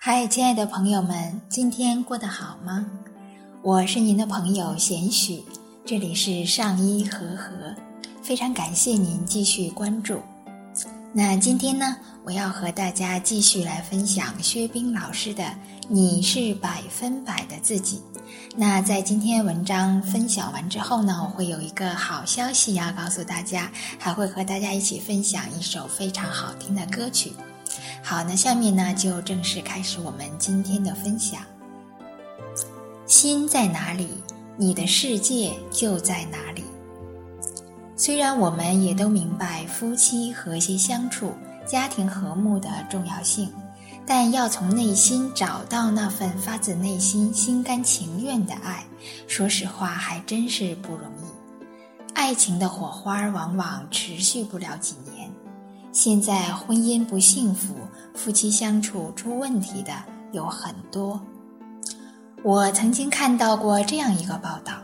嗨，亲爱的朋友们，今天过得好吗？我是您的朋友贤许，这里是上医和和，非常感谢您继续关注。那今天呢，我要和大家继续来分享薛冰老师的《你是百分百的自己》。那在今天文章分享完之后呢，我会有一个好消息要告诉大家，还会和大家一起分享一首非常好听的歌曲。好，那下面呢就正式开始我们今天的分享。心在哪里，你的世界就在哪里。虽然我们也都明白夫妻和谐相处、家庭和睦的重要性，但要从内心找到那份发自内心、心甘情愿的爱，说实话还真是不容易。爱情的火花往往持续不了几年。现在婚姻不幸福，夫妻相处出问题的有很多。我曾经看到过这样一个报道：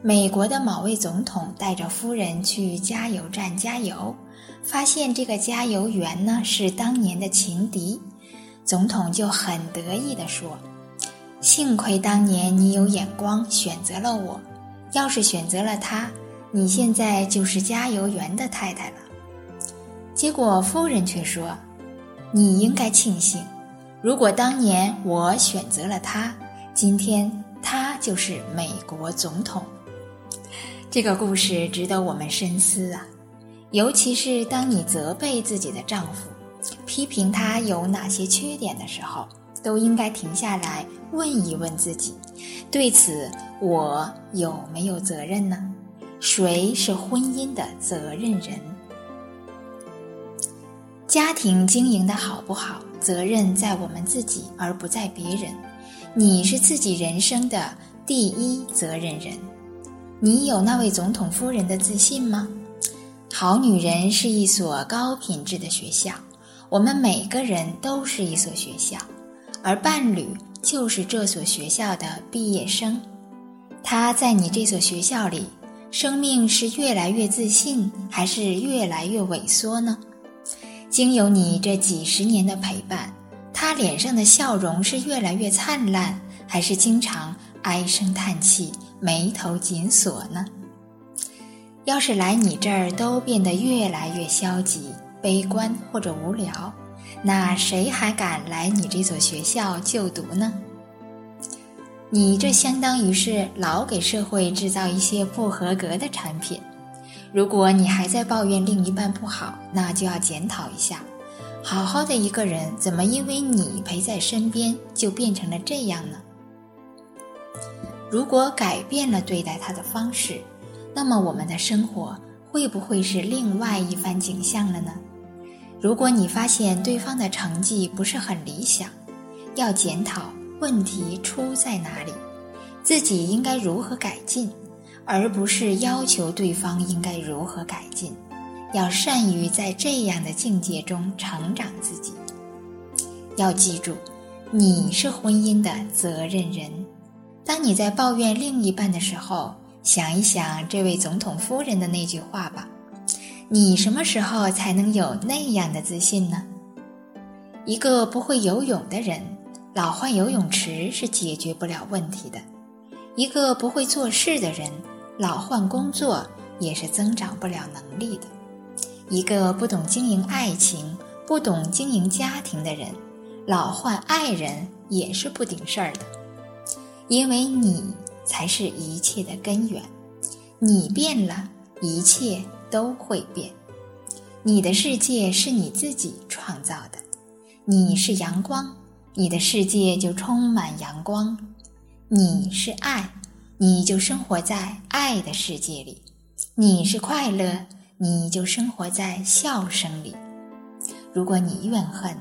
美国的某位总统带着夫人去加油站加油，发现这个加油员呢是当年的情敌，总统就很得意地说：“幸亏当年你有眼光，选择了我，要是选择了他，你现在就是加油员的太太了。”结果夫人却说：“你应该庆幸，如果当年我选择了他，今天他就是美国总统。”这个故事值得我们深思啊！尤其是当你责备自己的丈夫，批评他有哪些缺点的时候，都应该停下来问一问自己：对此我有没有责任呢？谁是婚姻的责任人？家庭经营的好不好，责任在我们自己，而不在别人。你是自己人生的第一责任人。你有那位总统夫人的自信吗？好女人是一所高品质的学校，我们每个人都是一所学校，而伴侣就是这所学校的毕业生。他在你这所学校里，生命是越来越自信，还是越来越萎缩呢？经由你这几十年的陪伴，他脸上的笑容是越来越灿烂，还是经常唉声叹气、眉头紧锁呢？要是来你这儿都变得越来越消极、悲观或者无聊，那谁还敢来你这所学校就读呢？你这相当于是老给社会制造一些不合格的产品。如果你还在抱怨另一半不好，那就要检讨一下，好好的一个人，怎么因为你陪在身边就变成了这样呢？如果改变了对待他的方式，那么我们的生活会不会是另外一番景象了呢？如果你发现对方的成绩不是很理想，要检讨问题出在哪里，自己应该如何改进。而不是要求对方应该如何改进，要善于在这样的境界中成长自己。要记住，你是婚姻的责任人。当你在抱怨另一半的时候，想一想这位总统夫人的那句话吧：你什么时候才能有那样的自信呢？一个不会游泳的人，老换游泳池是解决不了问题的。一个不会做事的人。老换工作也是增长不了能力的。一个不懂经营爱情、不懂经营家庭的人，老换爱人也是不顶事儿的。因为你才是一切的根源，你变了，一切都会变。你的世界是你自己创造的，你是阳光，你的世界就充满阳光。你是爱。你就生活在爱的世界里，你是快乐，你就生活在笑声里。如果你怨恨、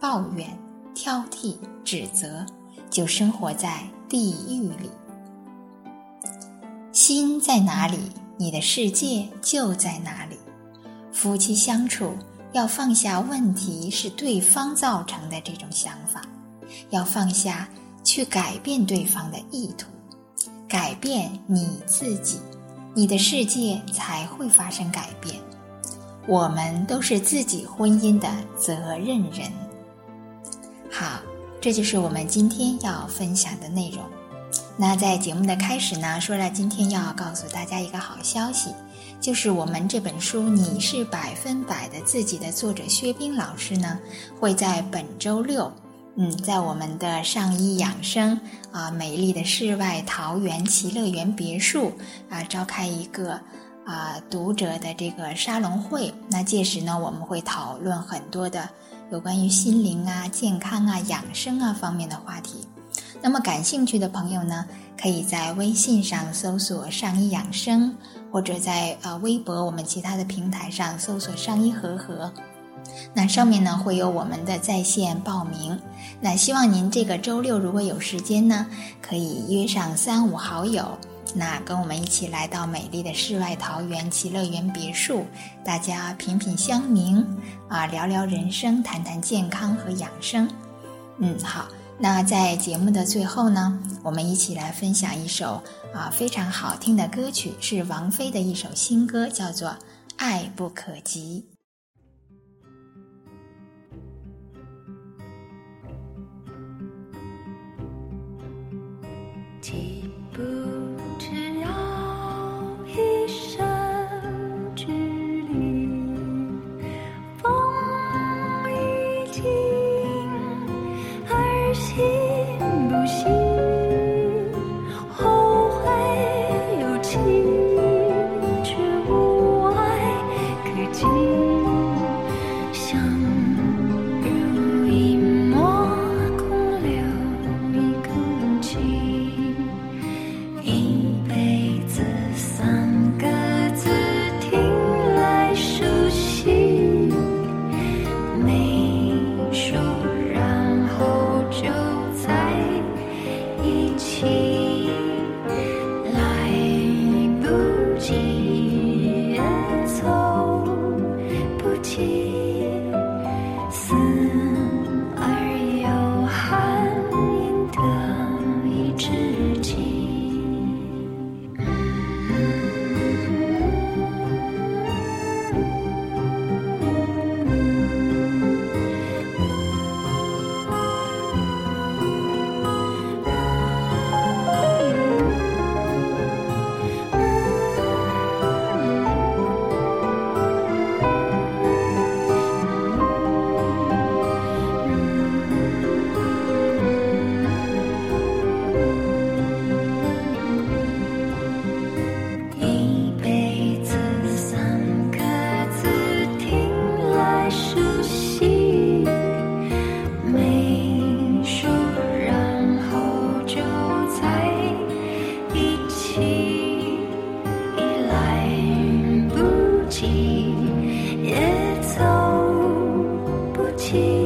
抱怨、挑剔、指责，就生活在地狱里。心在哪里，你的世界就在哪里。夫妻相处要放下问题是对方造成的这种想法，要放下去改变对方的意图。改变你自己，你的世界才会发生改变。我们都是自己婚姻的责任人。好，这就是我们今天要分享的内容。那在节目的开始呢，说了今天要告诉大家一个好消息，就是我们这本书《你是百分百的自己》的作者薛冰老师呢，会在本周六，嗯，在我们的上医养生啊美丽的世外桃源奇乐园别墅啊召开一个啊读者的这个沙龙会。那届时呢，我们会讨论很多的有关于心灵啊、健康啊、养生啊方面的话题。那么感兴趣的朋友呢，可以在微信上搜索“上医养生”，或者在呃微博我们其他的平台上搜索“上医和和”。那上面呢会有我们的在线报名。那希望您这个周六如果有时间呢，可以约上三五好友，那跟我们一起来到美丽的世外桃源奇乐园别墅，大家品品香茗啊，聊聊人生，谈谈健康和养生。嗯，好。那在节目的最后呢，我们一起来分享一首啊非常好听的歌曲，是王菲的一首新歌，叫做《爱不可及》。不。